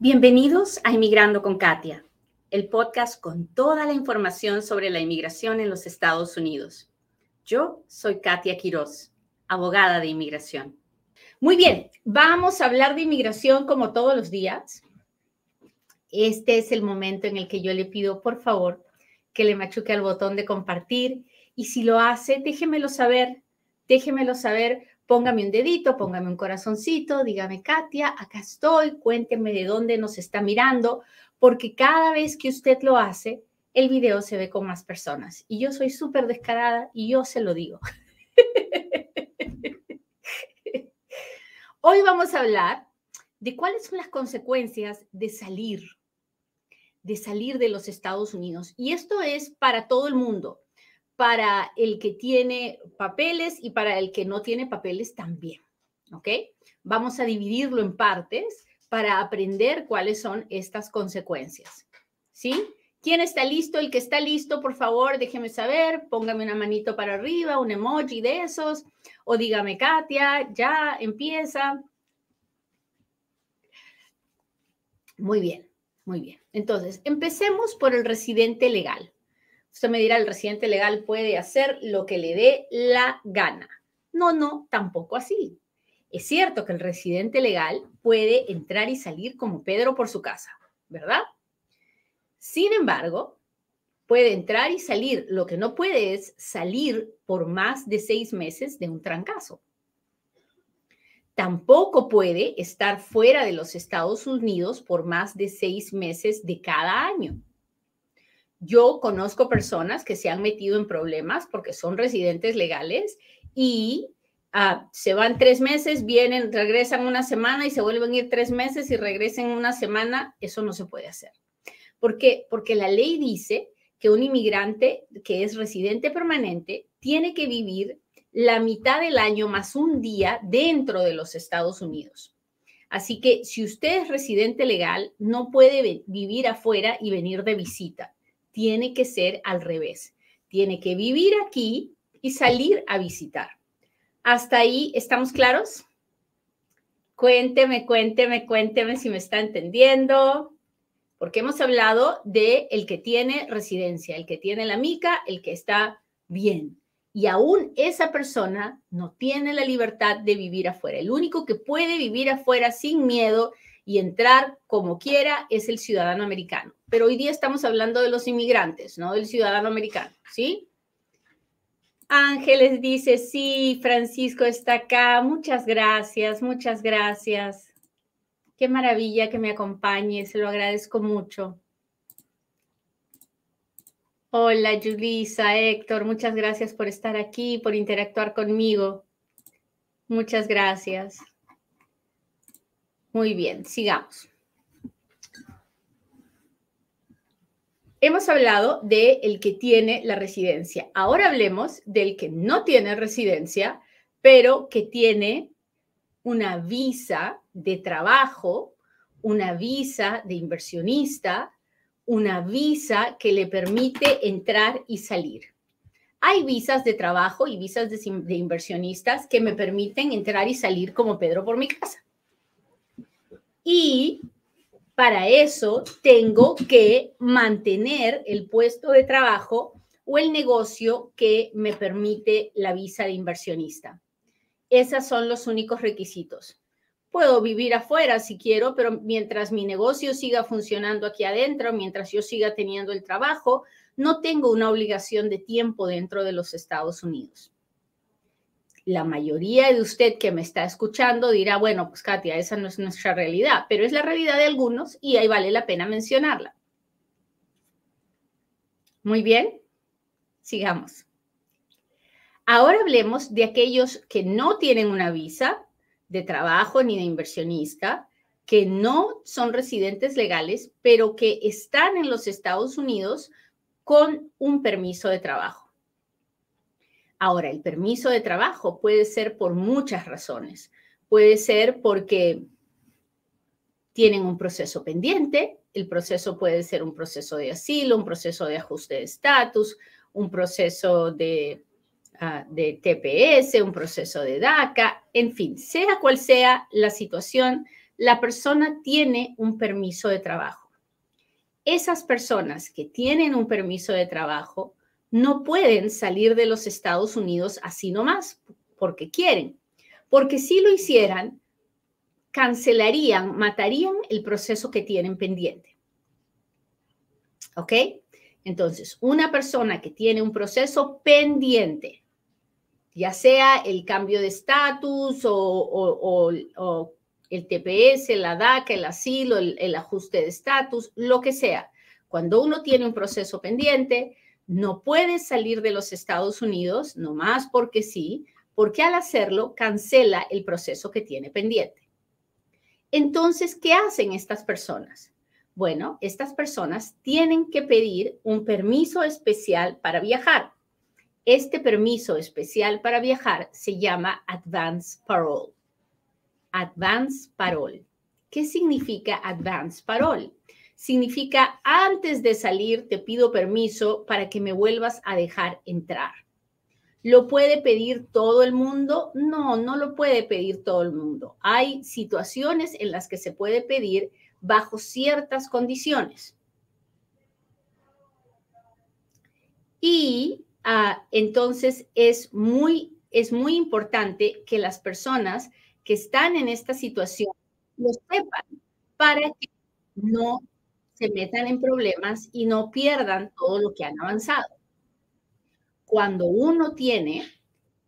Bienvenidos a Inmigrando con Katia, el podcast con toda la información sobre la inmigración en los Estados Unidos. Yo soy Katia Quiroz, abogada de inmigración. Muy bien, vamos a hablar de inmigración como todos los días. Este es el momento en el que yo le pido, por favor, que le machuque al botón de compartir y si lo hace, déjemelo saber, déjemelo saber póngame un dedito, póngame un corazoncito, dígame, Katia, acá estoy, cuénteme de dónde nos está mirando, porque cada vez que usted lo hace, el video se ve con más personas. Y yo soy súper descarada y yo se lo digo. Hoy vamos a hablar de cuáles son las consecuencias de salir, de salir de los Estados Unidos. Y esto es para todo el mundo para el que tiene papeles y para el que no tiene papeles también. ¿Ok? Vamos a dividirlo en partes para aprender cuáles son estas consecuencias. ¿Sí? ¿Quién está listo? El que está listo, por favor, déjeme saber, póngame una manito para arriba, un emoji de esos, o dígame, Katia, ya empieza. Muy bien, muy bien. Entonces, empecemos por el residente legal. Usted me dirá, el residente legal puede hacer lo que le dé la gana. No, no, tampoco así. Es cierto que el residente legal puede entrar y salir como Pedro por su casa, ¿verdad? Sin embargo, puede entrar y salir. Lo que no puede es salir por más de seis meses de un trancazo. Tampoco puede estar fuera de los Estados Unidos por más de seis meses de cada año. Yo conozco personas que se han metido en problemas porque son residentes legales y ah, se van tres meses, vienen, regresan una semana y se vuelven a ir tres meses y regresen una semana. Eso no se puede hacer. ¿Por qué? Porque la ley dice que un inmigrante que es residente permanente tiene que vivir la mitad del año más un día dentro de los Estados Unidos. Así que si usted es residente legal, no puede vivir afuera y venir de visita tiene que ser al revés. Tiene que vivir aquí y salir a visitar. ¿Hasta ahí estamos claros? Cuénteme, cuénteme, cuénteme si me está entendiendo. Porque hemos hablado de el que tiene residencia, el que tiene la mica, el que está bien. Y aún esa persona no tiene la libertad de vivir afuera. El único que puede vivir afuera sin miedo y entrar como quiera es el ciudadano americano. Pero hoy día estamos hablando de los inmigrantes, no del ciudadano americano, ¿sí? Ángeles dice, sí, Francisco está acá. Muchas gracias, muchas gracias. Qué maravilla que me acompañe, se lo agradezco mucho. Hola, Julisa, Héctor, muchas gracias por estar aquí, por interactuar conmigo. Muchas gracias. Muy bien, sigamos. Hemos hablado de el que tiene la residencia. Ahora hablemos del que no tiene residencia, pero que tiene una visa de trabajo, una visa de inversionista, una visa que le permite entrar y salir. Hay visas de trabajo y visas de, de inversionistas que me permiten entrar y salir como Pedro por mi casa. Y para eso tengo que mantener el puesto de trabajo o el negocio que me permite la visa de inversionista. Esos son los únicos requisitos. Puedo vivir afuera si quiero, pero mientras mi negocio siga funcionando aquí adentro, mientras yo siga teniendo el trabajo, no tengo una obligación de tiempo dentro de los Estados Unidos la mayoría de usted que me está escuchando dirá, bueno, pues Katia, esa no es nuestra realidad, pero es la realidad de algunos y ahí vale la pena mencionarla. Muy bien, sigamos. Ahora hablemos de aquellos que no tienen una visa de trabajo ni de inversionista, que no son residentes legales, pero que están en los Estados Unidos con un permiso de trabajo. Ahora, el permiso de trabajo puede ser por muchas razones. Puede ser porque tienen un proceso pendiente, el proceso puede ser un proceso de asilo, un proceso de ajuste de estatus, un proceso de, ah, TPS, un proceso de DACA, en fin, sea cual sea la situación, la persona tiene un permiso de trabajo. Esas personas que tienen un permiso de trabajo no pueden salir de los Estados Unidos así nomás, porque quieren. Porque si lo hicieran, cancelarían, matarían el proceso que tienen pendiente. ¿Ok? Entonces, una persona que tiene un proceso pendiente, ya sea el cambio de estatus o, el TPS, la DACA, el asilo, el ajuste de estatus, lo que sea. Cuando uno tiene un proceso pendiente, no puede salir de los Estados Unidos, no más porque sí, porque al hacerlo cancela el proceso que tiene pendiente. Entonces, ¿qué hacen estas personas? Bueno, estas personas tienen que pedir un permiso especial para viajar. Este permiso especial para viajar se llama Advance Parole. Advance Parole. ¿Qué significa Advance Parole? Significa antes de salir te pido permiso para que me vuelvas a dejar entrar. ¿Lo puede pedir todo el mundo? No, no lo puede pedir todo el mundo. Hay situaciones en las que se puede pedir bajo ciertas condiciones. Y ah, entonces es muy, es muy importante que las personas que están en esta situación lo sepan para que no se metan en problemas y no pierdan todo lo que han avanzado cuando uno tiene,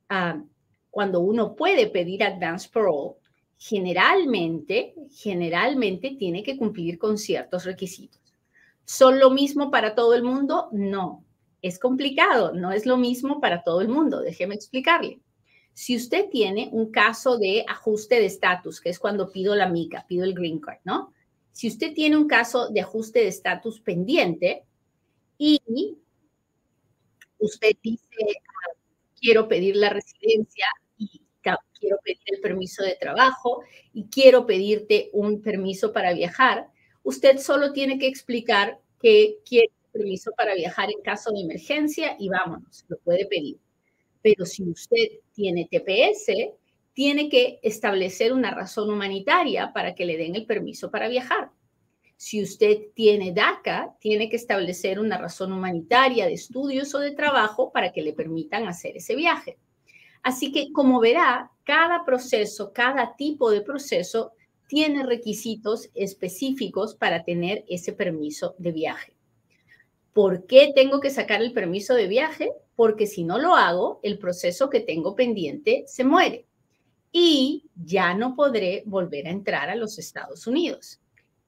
ah, cuando uno puede pedir advance parole, generalmente, generalmente tiene que cumplir con ciertos requisitos. ¿Son lo mismo para todo el mundo? No. Es complicado, no es lo mismo para todo el mundo. Déjeme explicarle. Si usted tiene un caso de ajuste de estatus, que es cuando pido la mica, pido el green card, ¿no? Si usted tiene un caso de ajuste de estatus pendiente y usted dice, ah, quiero pedir la residencia y quiero pedir el permiso de trabajo y quiero pedirte un permiso para viajar, usted solo tiene que explicar que quiere permiso para viajar en caso de emergencia y vámonos, lo puede pedir. Pero si usted tiene TPS, tiene que establecer una razón humanitaria para que le den el permiso para viajar. Si usted tiene DACA, tiene que establecer una razón humanitaria de estudios o de trabajo para que le permitan hacer ese viaje. Así que, como verá, cada proceso, cada tipo de proceso tiene requisitos específicos para tener ese permiso de viaje. ¿Por qué tengo que sacar el permiso de viaje? Porque si no lo hago, el proceso que tengo pendiente se muere y ya no podré volver a entrar a los Estados Unidos.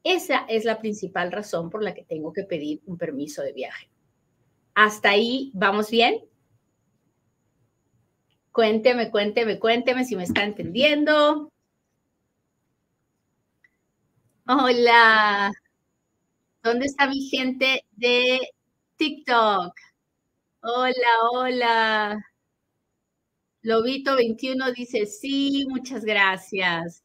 Esa es la principal razón por la que tengo que pedir un permiso de viaje. ¿Hasta ahí vamos bien? Cuénteme, cuénteme, cuénteme si me está entendiendo. Hola. ¿Dónde está mi gente de TikTok? Hola, hola. Lobito 21 dice sí, muchas gracias.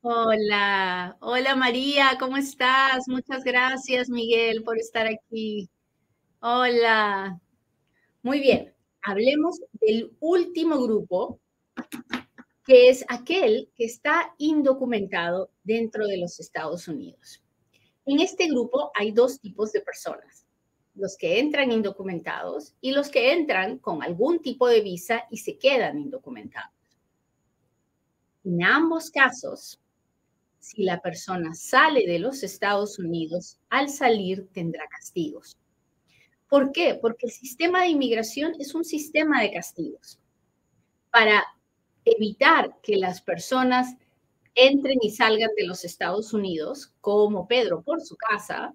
Hola, hola María, ¿cómo estás? Muchas gracias Miguel por estar aquí. Hola. Muy bien, hablemos del último grupo, que es aquel que está indocumentado dentro de los Estados Unidos. En este grupo hay dos tipos de personas, los que entran indocumentados y los que entran con algún tipo de visa y se quedan indocumentados. En ambos casos, si la persona sale de los Estados Unidos, al salir tendrá castigos. ¿Por qué? Porque el sistema de inmigración es un sistema de castigos para evitar que las personas entren y salgan de los Estados Unidos, como Pedro por su casa,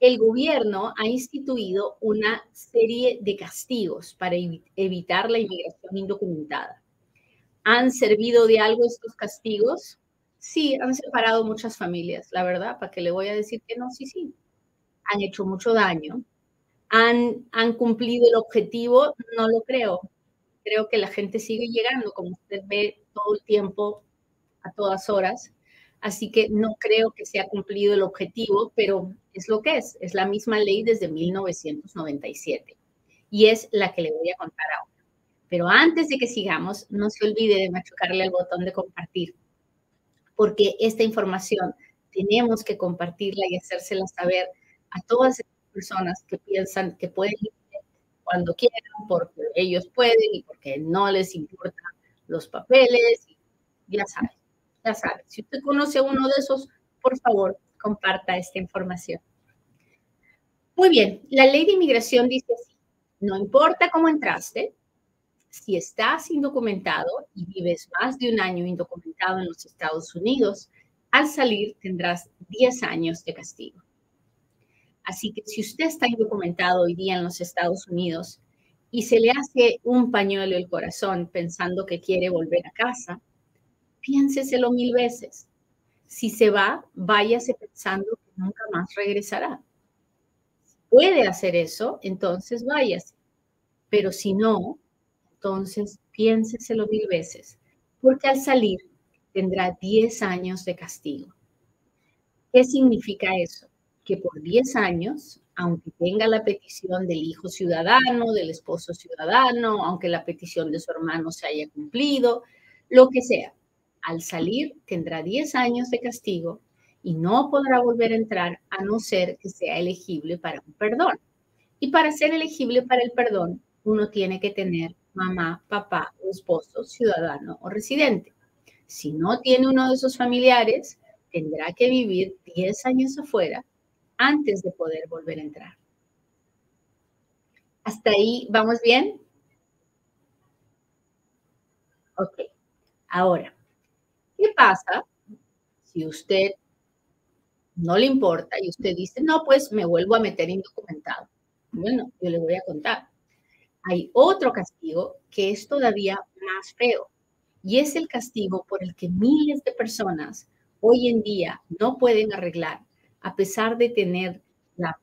el gobierno ha instituido una serie de castigos para evitar la inmigración indocumentada. ¿Han servido de algo estos castigos? Sí, han separado muchas familias, la verdad, ¿para qué le voy a decir que no? Sí, sí, han hecho mucho daño. ¿Han, ¿Han cumplido el objetivo? No lo creo. Creo que la gente sigue llegando, como usted ve todo el tiempo, a todas horas. Así que no creo que se ha cumplido el objetivo, pero es lo que es. Es la misma ley desde 1997. Y es la que le voy a contar ahora. Pero antes de que sigamos, no se olvide de machucarle al botón de compartir, porque esta información tenemos que compartirla y hacérsela saber a todas esas personas que piensan que pueden ir cuando quieran, porque ellos pueden y porque no les importan los papeles. Ya saben, ya saben. Si usted conoce a uno de esos, por favor, comparta esta información. Muy bien, la ley de inmigración dice así, no importa cómo entraste, si estás indocumentado y vives más de un año indocumentado en los Estados Unidos, al salir tendrás 10 años de castigo. Así que si usted está indocumentado hoy día en los Estados Unidos y se le hace un pañuelo el corazón pensando que quiere volver a casa, piénseselo mil veces. Si se va, váyase pensando que nunca más regresará. Puede hacer eso, entonces váyase. Pero si no, entonces piénseselo mil veces, porque al salir tendrá 10 años de castigo. ¿Qué significa eso? Que por 10 años, aunque tenga la petición del hijo ciudadano, del esposo ciudadano, aunque la petición de su hermano se haya cumplido, lo que sea, al salir tendrá 10 años de castigo y no podrá volver a entrar a no ser que sea elegible para un perdón. Y para ser elegible para el perdón, uno tiene que tener mamá, papá esposo, ciudadano o residente. Si no tiene uno de esos familiares, tendrá que vivir 10 años afuera antes de poder volver a entrar. ¿Hasta ahí vamos bien? Ok. Ahora, ¿qué pasa si usted no le importa y usted dice, no, pues me vuelvo a meter indocumentado? Bueno, yo le voy a contar hay otro castigo que es todavía más feo y es el castigo por el que miles de personas hoy en día no pueden arreglar a pesar de tener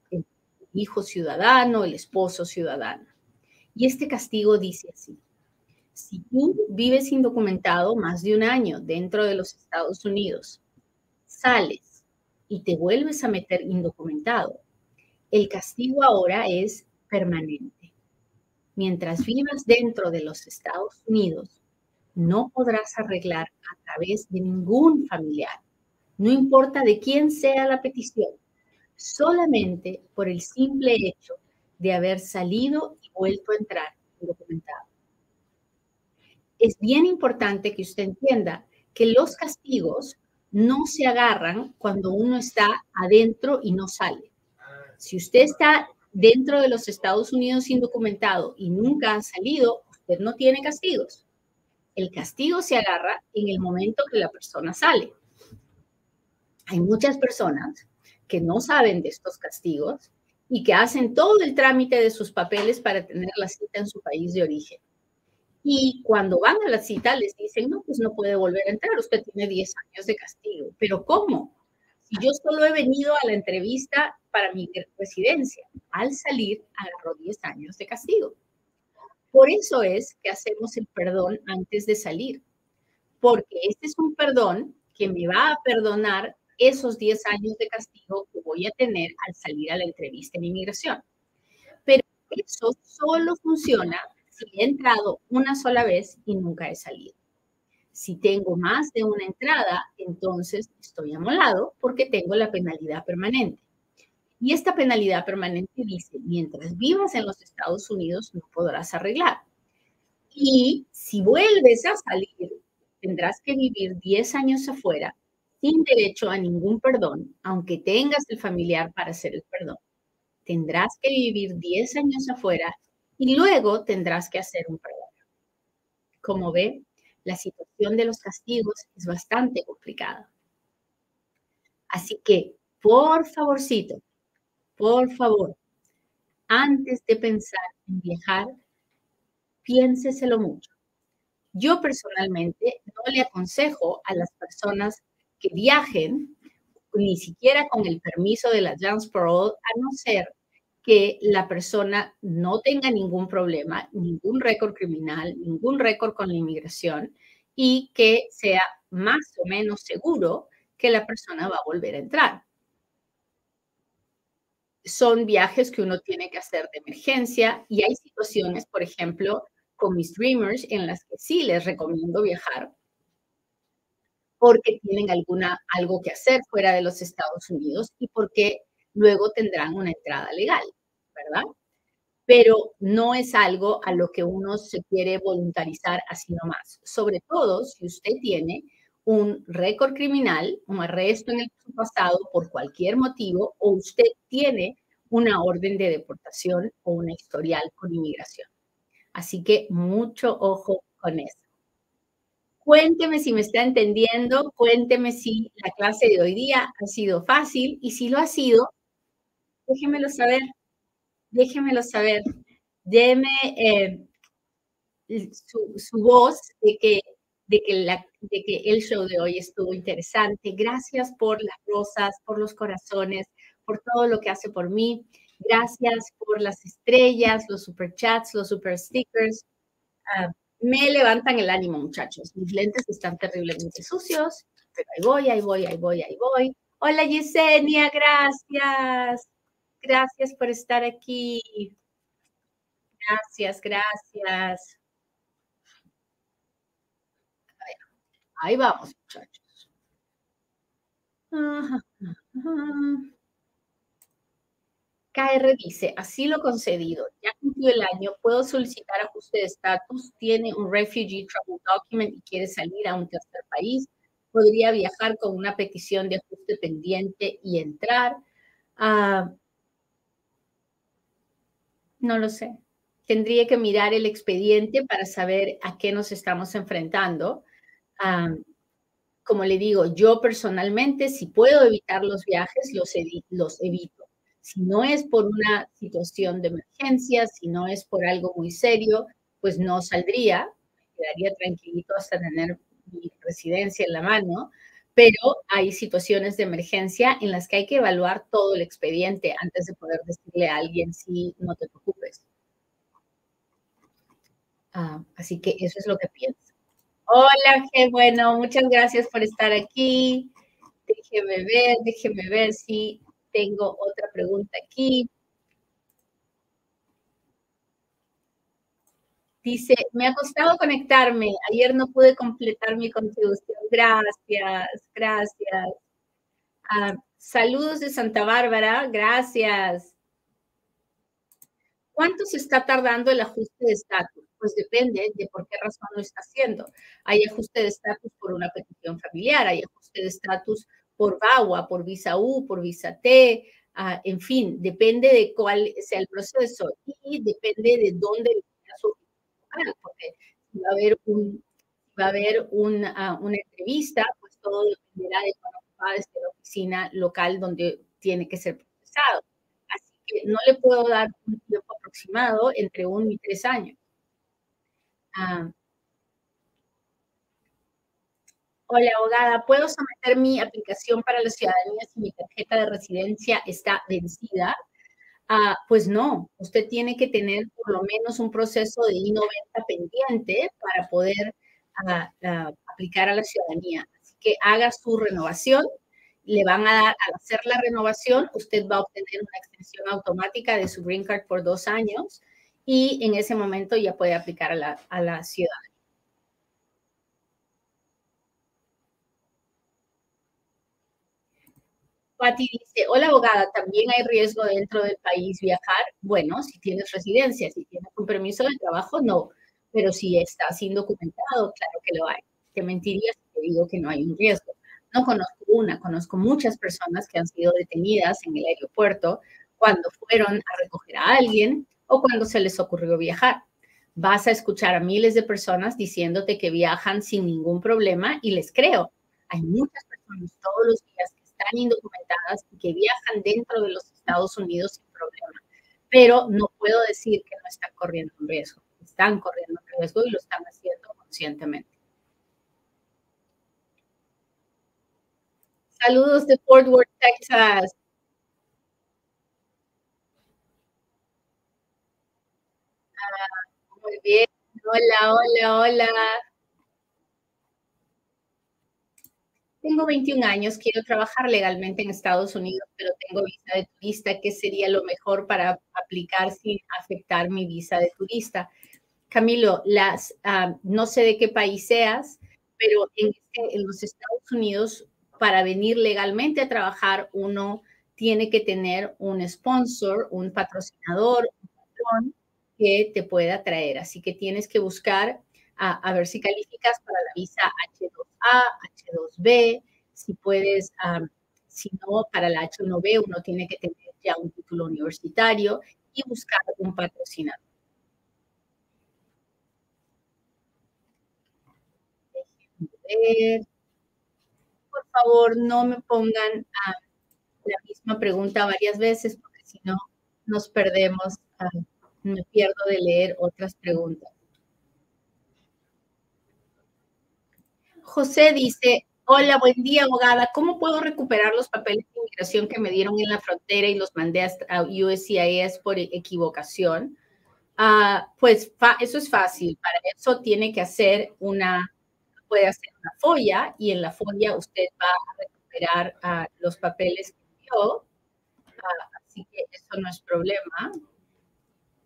el hijo ciudadano, el esposo ciudadano. Y este castigo dice así, si tú vives indocumentado más de un año dentro de los Estados Unidos, sales y te vuelves a meter indocumentado, el castigo ahora es permanente mientras vivas dentro de los Estados Unidos, no podrás arreglar a través de ningún familiar, no importa de quién sea la petición, solamente por el simple hecho de haber salido y vuelto a entrar documentado. Es bien importante que usted entienda que los castigos no se agarran cuando uno está adentro y no sale. Si usted está dentro de los Estados Unidos indocumentado y nunca ha salido, usted no tiene castigos. El castigo se agarra en el momento que la persona sale. Hay muchas personas que no saben de estos castigos y que hacen todo el trámite de sus papeles para tener la cita en su país de origen. Y cuando van a la cita les dicen, no, pues no puede volver a entrar, usted tiene 10 años de castigo. Pero ¿cómo? Si yo solo he venido a la entrevista para mi residencia, al salir agarró 10 años de castigo. Por eso es que hacemos el perdón antes de salir, porque este es un perdón que me va a perdonar esos 10 años de castigo que voy a tener al salir a la entrevista en inmigración. Pero eso solo funciona si he entrado una sola vez y nunca he salido. Si tengo más de una entrada, entonces estoy amolado porque tengo la penalidad permanente. Y esta penalidad permanente dice, mientras vivas en los Estados Unidos no podrás arreglar. Y si vuelves a salir, tendrás que vivir 10 años afuera sin derecho a ningún perdón, aunque tengas el familiar para hacer el perdón. Tendrás que vivir 10 años afuera y luego tendrás que hacer un perdón. Como ve, la situación de los castigos es bastante complicada. Así que, por favorcito, por favor, antes de pensar en viajar, piénseselo mucho. Yo personalmente no le aconsejo a las personas que viajen ni siquiera con el permiso de la Advance Parole, a no ser que la persona no tenga ningún problema, ningún récord criminal, ningún récord con la inmigración y que sea más o menos seguro que la persona va a volver a entrar. Son viajes que uno tiene que hacer de emergencia y hay situaciones, por ejemplo, con mis Dreamers en las que sí les recomiendo viajar porque tienen alguna, algo que hacer fuera de los Estados Unidos y porque luego tendrán una entrada legal, ¿verdad? Pero no es algo a lo que uno se quiere voluntarizar así nomás, sobre todo si usted tiene un récord criminal, un arresto en el pasado por cualquier motivo o usted tiene una orden de deportación o una historial con inmigración. Así que mucho ojo con eso. Cuénteme si me está entendiendo, cuénteme si la clase de hoy día ha sido fácil y si lo ha sido, déjemelo saber, déjemelo saber. Deme eh, su, voz de que, de, que el show de hoy estuvo interesante. Gracias por las rosas, por los corazones, por todo lo que hace por mí. Gracias por las estrellas, los super chats, los super stickers. Uh, me levantan el ánimo, muchachos. Mis lentes están terriblemente sucios, pero ahí voy, ahí voy, ahí voy, ahí voy. Hola Yesenia, gracias. Gracias por estar aquí. Gracias, gracias. Ahí vamos, muchachos. KR dice, así lo concedido, ya cumplió el año, puedo solicitar ajuste de estatus, tiene un refugee travel document y quiere salir a un tercer país, podría viajar con una petición de ajuste pendiente y entrar. Uh, no lo sé. Tendría que mirar el expediente para saber a qué nos estamos enfrentando. Um, como le digo, yo personalmente, si puedo evitar los viajes, los, los evito si no es por una situación de emergencia, si no es por algo muy serio, pues no saldría, quedaría tranquilito hasta tener mi residencia en la mano, pero hay situaciones de emergencia en las que hay que evaluar todo el expediente antes de poder decirle a alguien si no te preocupes. Ah, así que eso es lo que pienso. Hola, qué bueno, muchas gracias por estar aquí. Déjeme ver, déjeme ver si tengo otra pregunta aquí. Dice, me ha costado conectarme. Ayer no pude completar mi contribución. Gracias, gracias. Ah, saludos de Santa Bárbara. Gracias. ¿Cuánto se está tardando el ajuste de estatus? Pues depende de por qué razón lo está haciendo. Hay ajuste de estatus por una petición familiar, hay ajuste de estatus por VAWA, por visa U, por visa T, uh, en fin, depende de cuál sea el proceso y depende de dónde porque si va a haber, va a haber una, una entrevista, pues todo dependerá de cuándo a la oficina local donde tiene que ser procesado. Así que no le puedo dar un tiempo aproximado entre uno y tres años. Uh, Hola, abogada, ¿puedo someter mi aplicación para la ciudadanía si mi tarjeta de residencia está vencida? Ah, pues no, usted tiene que tener por lo menos un proceso de I-90 pendiente para poder ah, ah, aplicar a la ciudadanía. Así que haga su renovación, le van a dar, al hacer la renovación, usted va a obtener una extensión automática de su Green Card por dos años y en ese momento ya puede aplicar a la, a la ciudadanía. Pati dice, hola abogada, ¿también hay riesgo dentro del país viajar? Bueno, si tienes residencia, si tienes un permiso de trabajo, no. Pero si estás indocumentado, claro que lo hay. Te mentiría si te digo que no hay un riesgo. No conozco una, conozco muchas personas que han sido detenidas en el aeropuerto cuando fueron a recoger a alguien o cuando se les ocurrió viajar. Vas a escuchar a miles de personas diciéndote que viajan sin ningún problema y les creo. Hay muchas personas todos los días están indocumentadas y que viajan dentro de los Estados Unidos sin problema. Pero no puedo decir que no están corriendo un riesgo. Están corriendo un riesgo y lo están haciendo conscientemente. Saludos de Fort Worth, Texas. Ah, muy bien. Hola, hola, hola. Tengo 21 años, quiero trabajar legalmente en Estados Unidos, pero tengo visa de turista. ¿Qué sería lo mejor para aplicar sin afectar mi visa de turista? Camilo, las, ah, no sé de qué país seas, pero en, este, en, los Estados Unidos, para venir legalmente a trabajar, uno tiene que tener un sponsor, un patrocinador, un patrón que te pueda traer. Así que tienes que buscar a, ver si calificas para la visa H2A, H2B, si puedes, si no, para la H1B uno tiene que tener ya un título universitario y buscar un patrocinador. Por favor, no me pongan la misma pregunta varias veces porque si no nos perdemos. me pierdo de leer otras preguntas. José dice, hola, buen día, abogada. ¿Cómo puedo recuperar los papeles de inmigración que me dieron en la frontera y los mandé a USCIS por equivocación? Ah, pues eso es fácil. Para eso tiene que hacer una, puede hacer una folla y en la folla usted va a recuperar ah, los papeles que dio. Ah, así que eso no es problema.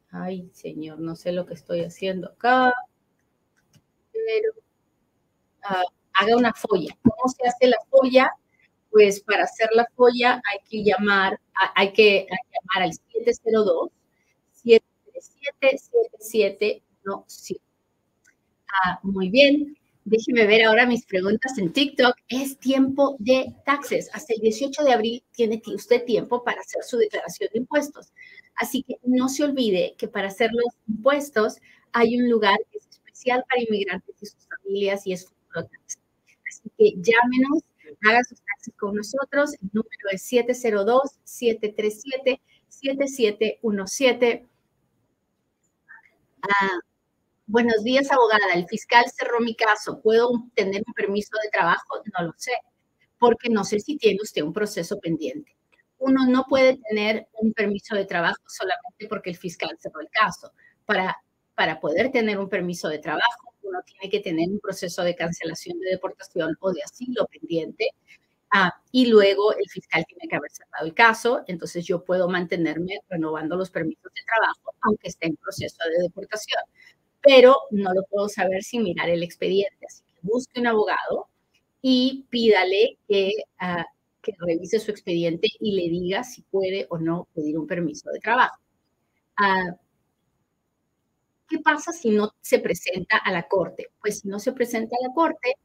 Ay, señor, no sé lo que estoy haciendo acá. Pero Ah, haga una folla. ¿Cómo se hace la folla? Pues para hacer la folla hay que llamar, hay que, llamar al 702 737 Ah, muy bien. Déjeme ver ahora mis preguntas en TikTok. Es tiempo de taxes. Hasta el 18 de abril tiene usted tiempo para hacer su declaración de impuestos. Así que no se olvide que para hacer los impuestos hay un lugar especial para inmigrantes y sus familias y es Así que llámenos, haga sus taxis con nosotros. El número es 702-737-7717. Ah, buenos días, abogada. El fiscal cerró mi caso. ¿Puedo tener un permiso de trabajo? No lo sé, porque no sé si tiene usted un proceso pendiente. Uno no puede tener un permiso de trabajo solamente porque el fiscal cerró el caso. Para, para poder tener un permiso de trabajo, uno tiene que tener un proceso de cancelación de deportación o de asilo pendiente. Ah, y luego el fiscal tiene que haber cerrado el caso, entonces yo puedo mantenerme renovando los permisos de trabajo, aunque esté en proceso de deportación. Pero no lo puedo saber sin mirar el expediente. Así que busque un abogado y pídale que, ah, que revise su expediente y le diga si puede o no pedir un permiso de trabajo. Uh, ¿Qué pasa si no se presenta a la corte? Pues si no se presenta a la corte,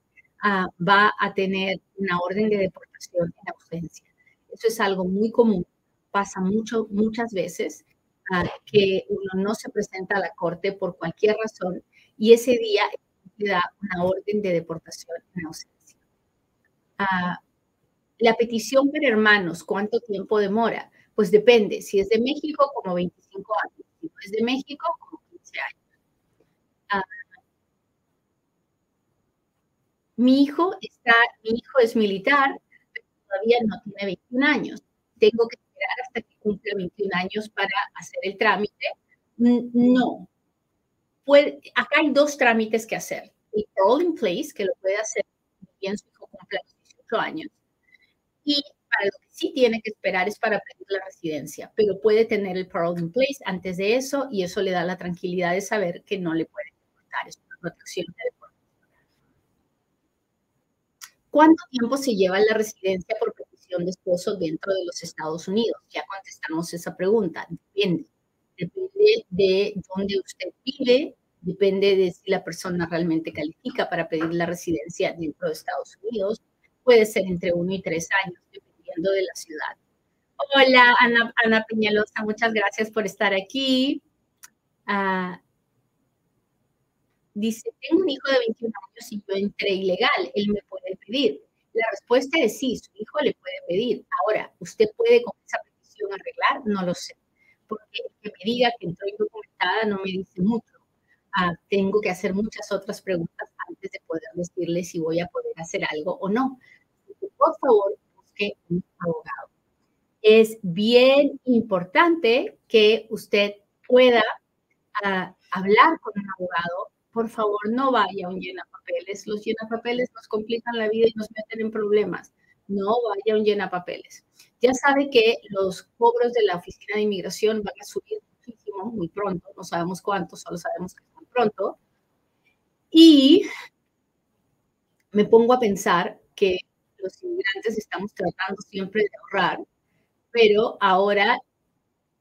ah, va a tener una orden de deportación en ausencia. Eso es algo muy común, pasa mucho, muchas veces ah, que uno no se presenta a la corte por cualquier razón y ese día le da una orden de deportación en ausencia. Ah, la petición per hermanos, ¿cuánto tiempo demora? Pues depende. Si es de México, como 25 años. Si no es de México, como Ah. mi hijo está, mi hijo es militar, pero todavía no tiene 21 años. Tengo que esperar hasta que cumpla 21 años para hacer el trámite. No. Puede, acá hay dos trámites que hacer. El parole in place, que lo puede hacer bien su hijo cumpla 18 años. Y lo que sí tiene que esperar es para pedir la residencia, pero puede tener el parole in place antes de eso y eso le da la tranquilidad de saber que no le pueden deportar, es una protección de. ¿Cuánto tiempo se lleva la residencia por petición de esposo dentro de los Estados Unidos? Ya contestamos esa pregunta. Depende. Depende de dónde usted vive, depende de si la persona realmente califica para pedir la residencia dentro de Estados Unidos. Puede ser entre uno y tres años, de la ciudad. Hola, Ana, Peñalosa, muchas gracias por estar aquí. Ah, dice, tengo un hijo de 21 años y yo entré ilegal, él me puede pedir. La respuesta es sí, su hijo le puede pedir. Ahora, ¿usted puede con esa petición arreglar? No lo sé, porque que me diga que entró indocumentada no me dice mucho. Ah, tengo que hacer muchas otras preguntas antes de poder decirle si voy a poder hacer algo o no. Por favor, un abogado. Es bien importante que usted pueda ah, hablar con un abogado. Por favor, no vaya a un llenapapeles. Los llenapapeles nos complican la vida y nos meten en problemas. No vaya a un llenapapeles. Ya sabe que los cobros de la Oficina de Inmigración van a subir muchísimo, muy pronto. No sabemos cuánto, solo sabemos que son pronto. Y me pongo a pensar que los inmigrantes estamos tratando siempre de ahorrar, pero ahora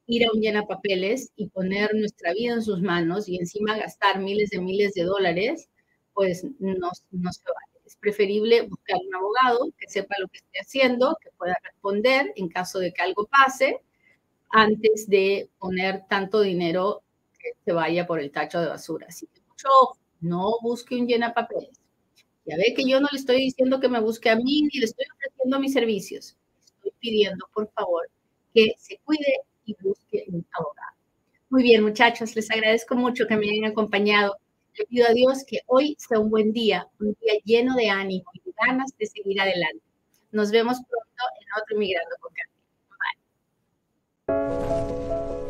ir a un llena papeles y poner nuestra vida en sus manos y encima gastar miles de miles de dólares, pues no, se vale. Es preferible buscar un abogado que sepa lo que esté haciendo, que pueda responder en caso de que algo pase, antes de poner tanto dinero que se vaya por el tacho de basura. Así que mucho no busque un llena papeles. Ya ve que yo no le estoy diciendo que me busque a mí ni le estoy ofreciendo mis servicios. Estoy pidiendo, por favor, que se cuide y busque un abogado. Muy bien, muchachos, les agradezco mucho que me hayan acompañado. Le pido a Dios que hoy sea un buen día, un día lleno de ánimo y ganas de seguir adelante. Nos vemos pronto en otro Migrando con Carmen. Bye.